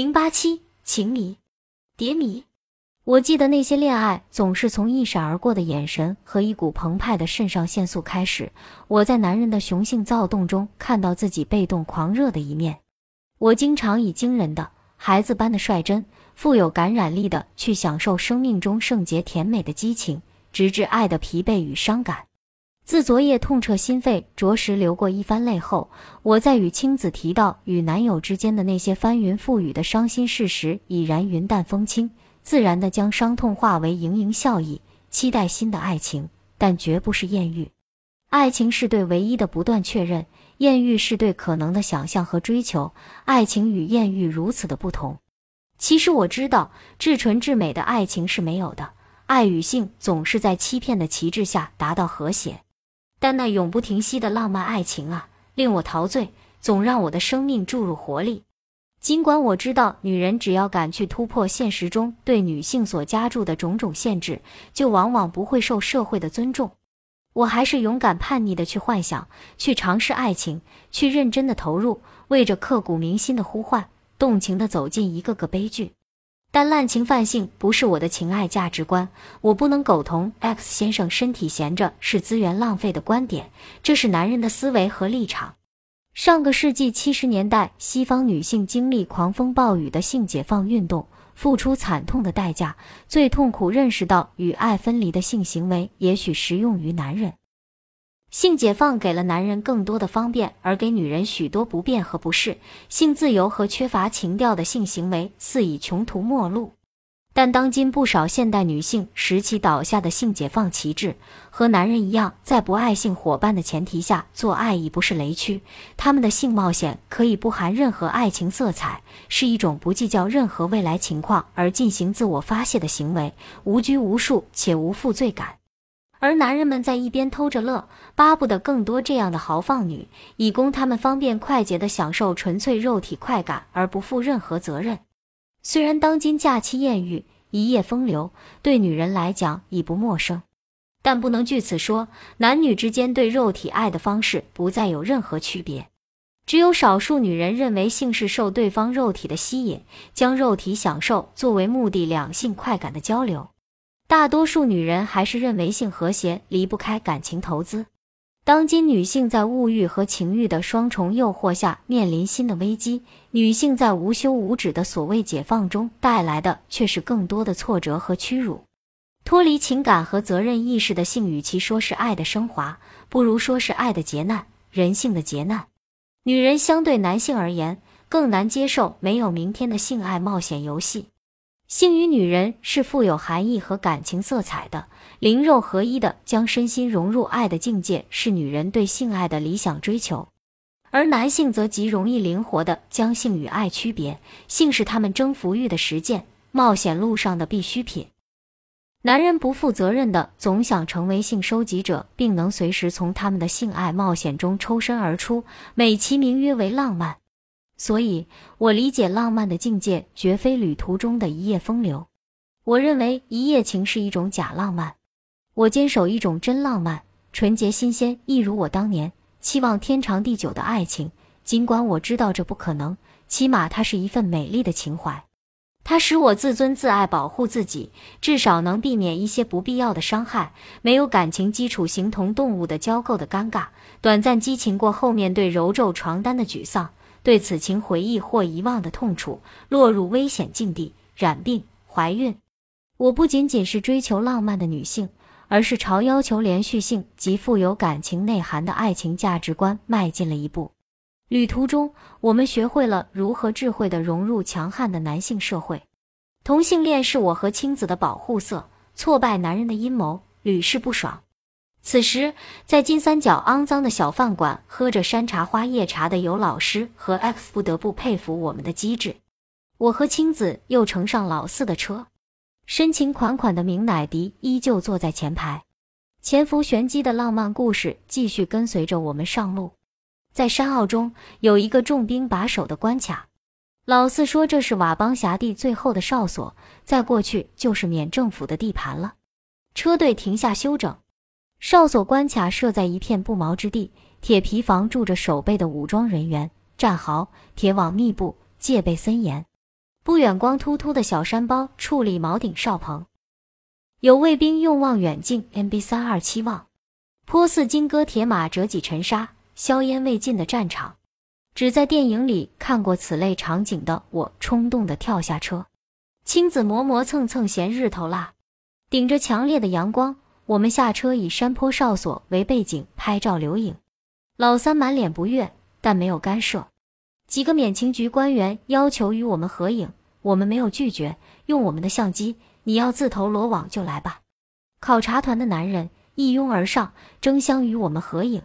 零八七情迷，蝶迷。我记得那些恋爱总是从一闪而过的眼神和一股澎湃的肾上腺素开始。我在男人的雄性躁动中看到自己被动狂热的一面。我经常以惊人的孩子般的率真、富有感染力的去享受生命中圣洁甜美的激情，直至爱的疲惫与伤感。自昨夜痛彻心扉、着实流过一番泪后，我在与青子提到与男友之间的那些翻云覆雨的伤心事时，已然云淡风轻。自然地将伤痛化为盈盈笑意，期待新的爱情，但绝不是艳遇。爱情是对唯一的不断确认，艳遇是对可能的想象和追求。爱情与艳遇如此的不同。其实我知道，至纯至美的爱情是没有的。爱与性总是在欺骗的旗帜下达到和谐，但那永不停息的浪漫爱情啊，令我陶醉，总让我的生命注入活力。尽管我知道，女人只要敢去突破现实中对女性所加注的种种限制，就往往不会受社会的尊重。我还是勇敢叛逆的去幻想，去尝试爱情，去认真的投入，为着刻骨铭心的呼唤，动情的走进一个个悲剧。但滥情泛性不是我的情爱价值观，我不能苟同 X 先生身体闲着是资源浪费的观点，这是男人的思维和立场。上个世纪七十年代，西方女性经历狂风暴雨的性解放运动，付出惨痛的代价，最痛苦认识到与爱分离的性行为也许适用于男人。性解放给了男人更多的方便，而给女人许多不便和不适。性自由和缺乏情调的性行为似已穷途末路。但当今不少现代女性拾起倒下的性解放旗帜，和男人一样，在不爱性伙伴的前提下做爱已不是雷区。他们的性冒险可以不含任何爱情色彩，是一种不计较任何未来情况而进行自我发泄的行为，无拘无束且无负罪感。而男人们在一边偷着乐，巴不得更多这样的豪放女，以供他们方便快捷地享受纯粹肉体快感而不负任何责任。虽然当今假期艳遇、一夜风流对女人来讲已不陌生，但不能据此说男女之间对肉体爱的方式不再有任何区别。只有少数女人认为性是受对方肉体的吸引，将肉体享受作为目的，两性快感的交流。大多数女人还是认为性和谐离不开感情投资。当今女性在物欲和情欲的双重诱惑下面临新的危机，女性在无休无止的所谓解放中带来的却是更多的挫折和屈辱。脱离情感和责任意识的性，与其说是爱的升华，不如说是爱的劫难，人性的劫难。女人相对男性而言，更难接受没有明天的性爱冒险游戏。性与女人是富有含义和感情色彩的。灵肉合一的将身心融入爱的境界，是女人对性爱的理想追求；而男性则极容易灵活的将性与爱区别，性是他们征服欲的实践，冒险路上的必需品。男人不负责任的总想成为性收集者，并能随时从他们的性爱冒险中抽身而出，美其名曰为浪漫。所以，我理解浪漫的境界绝非旅途中的一夜风流。我认为一夜情是一种假浪漫。我坚守一种真浪漫，纯洁新鲜，一如我当年期望天长地久的爱情。尽管我知道这不可能，起码它是一份美丽的情怀。它使我自尊自爱，保护自己，至少能避免一些不必要的伤害。没有感情基础，形同动物的交媾的尴尬，短暂激情过后，面对揉皱床单的沮丧，对此情回忆或遗忘的痛楚，落入危险境地，染病、怀孕。我不仅仅是追求浪漫的女性。而是朝要求连续性及富有感情内涵的爱情价值观迈进了一步。旅途中，我们学会了如何智慧地融入强悍的男性社会。同性恋是我和青子的保护色，挫败男人的阴谋，屡试不爽。此时，在金三角肮脏的小饭馆喝着山茶花叶茶的尤老师和 X 不得不佩服我们的机智。我和青子又乘上老四的车。深情款款的明乃迪依旧坐在前排，潜伏玄机的浪漫故事继续跟随着我们上路。在山坳中有一个重兵把守的关卡，老四说这是佤邦辖地最后的哨所，再过去就是缅政府的地盘了。车队停下休整，哨所关卡设在一片不毛之地，铁皮房住着守备的武装人员，战壕，铁网密布，戒备森严。不远，光秃秃的小山包矗立锚顶哨棚，有卫兵用望远镜 MB 三二七望，颇似金戈铁马、折戟沉沙、硝烟未尽的战场。只在电影里看过此类场景的我，冲动地跳下车。青子磨磨蹭蹭嫌日头辣，顶着强烈的阳光，我们下车以山坡哨所为背景拍照留影。老三满脸不悦，但没有干涉。几个免情局官员要求与我们合影，我们没有拒绝，用我们的相机。你要自投罗网就来吧。考察团的男人一拥而上，争相与我们合影。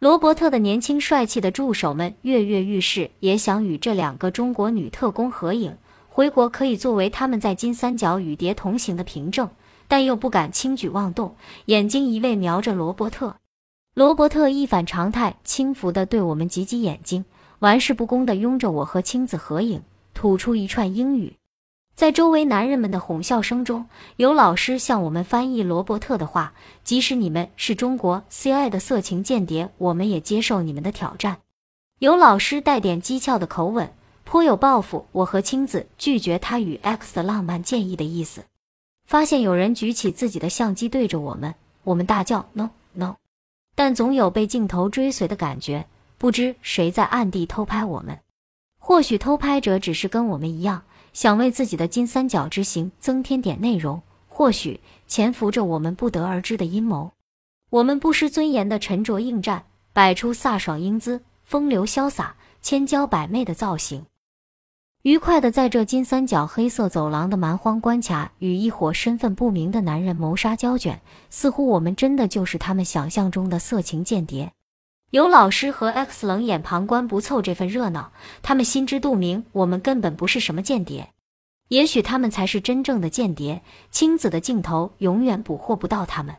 罗伯特的年轻帅气的助手们跃跃欲试，也想与这两个中国女特工合影。回国可以作为他们在金三角与蝶同行的凭证，但又不敢轻举妄动，眼睛一味瞄着罗伯特。罗伯特一反常态，轻浮地对我们挤挤眼睛，玩世不恭地拥着我和青子合影，吐出一串英语。在周围男人们的哄笑声中，有老师向我们翻译罗伯特的话：“即使你们是中国 C.I. 的色情间谍，我们也接受你们的挑战。”有老师带点讥诮的口吻。颇有报复，我和青子拒绝他与 X 的浪漫建议的意思。发现有人举起自己的相机对着我们，我们大叫 “No No”，但总有被镜头追随的感觉，不知谁在暗地偷拍我们。或许偷拍者只是跟我们一样，想为自己的金三角之行增添点内容；或许潜伏着我们不得而知的阴谋。我们不失尊严的沉着应战，摆出飒爽英姿、风流潇洒、千娇百媚的造型。愉快地在这金三角黑色走廊的蛮荒关卡与一伙身份不明的男人谋杀胶卷，似乎我们真的就是他们想象中的色情间谍。有老师和 X 冷眼旁观不凑这份热闹，他们心知肚明，我们根本不是什么间谍。也许他们才是真正的间谍，青子的镜头永远捕获不到他们。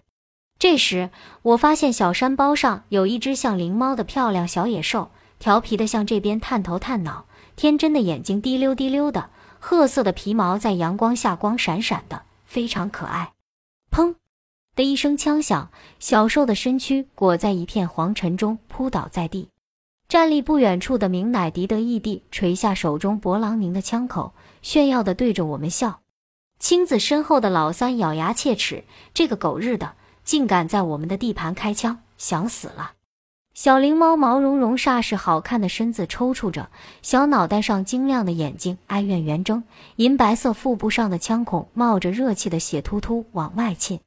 这时，我发现小山包上有一只像灵猫的漂亮小野兽，调皮的向这边探头探脑。天真的眼睛滴溜滴溜的，褐色的皮毛在阳光下光闪闪的，非常可爱。砰的一声枪响，小兽的身躯裹在一片黄尘中，扑倒在地。站立不远处的明乃迪得意地垂下手中勃朗宁的枪口，炫耀地对着我们笑。青子身后的老三咬牙切齿：“这个狗日的，竟敢在我们的地盘开枪，想死了！”小灵猫毛茸茸、煞是好看的身子抽搐着，小脑袋上晶亮的眼睛哀怨圆睁，银白色腹部上的枪孔冒着热气的血突突往外沁。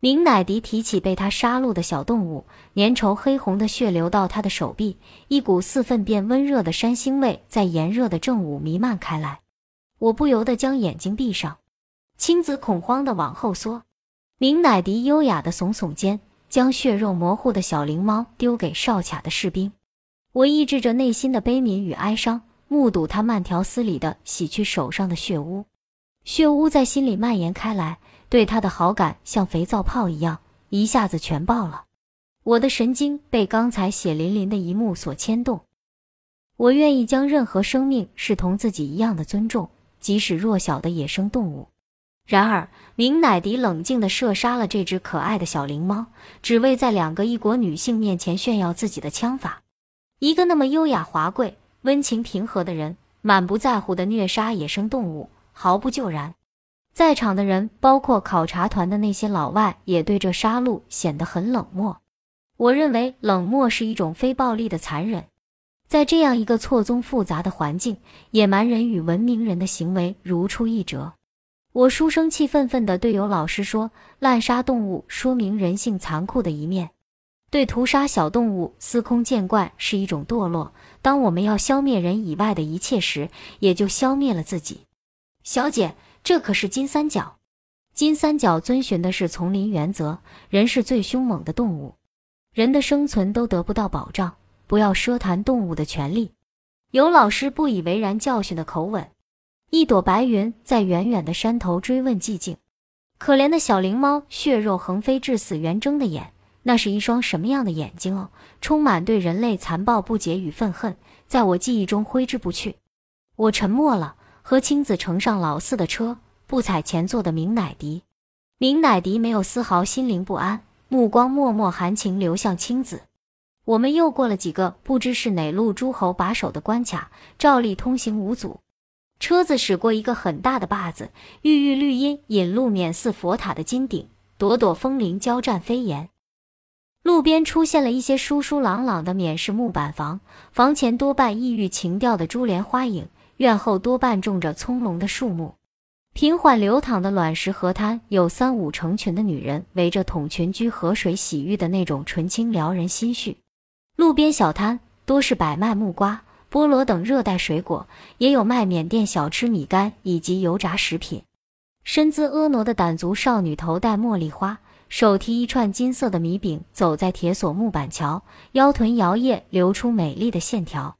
明乃迪提起被他杀戮的小动物，粘稠黑红的血流到他的手臂，一股似粪便温热的山腥味在炎热的正午弥漫开来。我不由得将眼睛闭上，青子恐慌地往后缩，明乃迪优雅地耸耸肩。将血肉模糊的小灵猫丢给哨卡的士兵，我抑制着内心的悲悯与哀伤，目睹他慢条斯理地洗去手上的血污，血污在心里蔓延开来，对他的好感像肥皂泡一样，一下子全爆了。我的神经被刚才血淋淋的一幕所牵动，我愿意将任何生命视同自己一样的尊重，即使弱小的野生动物。然而，明乃迪冷静地射杀了这只可爱的小灵猫，只为在两个异国女性面前炫耀自己的枪法。一个那么优雅华贵、温情平和的人，满不在乎地虐杀野生动物，毫不救然。在场的人，包括考察团的那些老外，也对这杀戮显得很冷漠。我认为，冷漠是一种非暴力的残忍。在这样一个错综复杂的环境，野蛮人与文明人的行为如出一辙。我书生气愤愤地对有老师说：“滥杀动物说明人性残酷的一面，对屠杀小动物司空见惯是一种堕落。当我们要消灭人以外的一切时，也就消灭了自己。”小姐，这可是金三角。金三角遵循的是丛林原则，人是最凶猛的动物，人的生存都得不到保障，不要奢谈动物的权利。有老师不以为然教训的口吻。一朵白云在远远的山头追问寂静。可怜的小灵猫，血肉横飞、至死圆睁的眼，那是一双什么样的眼睛哦？充满对人类残暴不解与愤恨，在我记忆中挥之不去。我沉默了，和青子乘上老四的车，不踩前座的明乃迪。明乃迪没有丝毫心灵不安，目光默默含情流向青子。我们又过了几个不知是哪路诸侯把守的关卡，照例通行无阻。车子驶过一个很大的坝子，郁郁绿荫引路面似佛塔的金顶，朵朵风铃交战飞檐。路边出现了一些疏疏朗朗的缅式木板房，房前多半异域情调的珠帘花影，院后多半种着葱茏的树木。平缓流淌的卵石河滩，有三五成群的女人围着桶群居河水洗浴的那种纯清撩人心绪。路边小摊多是摆卖木瓜、菠萝等热带水果，也有卖缅甸小吃米干以及油炸食品。身姿婀娜的傣族少女头戴茉莉花。手提一串金色的米饼，走在铁索木板桥，腰臀摇曳，流出美丽的线条。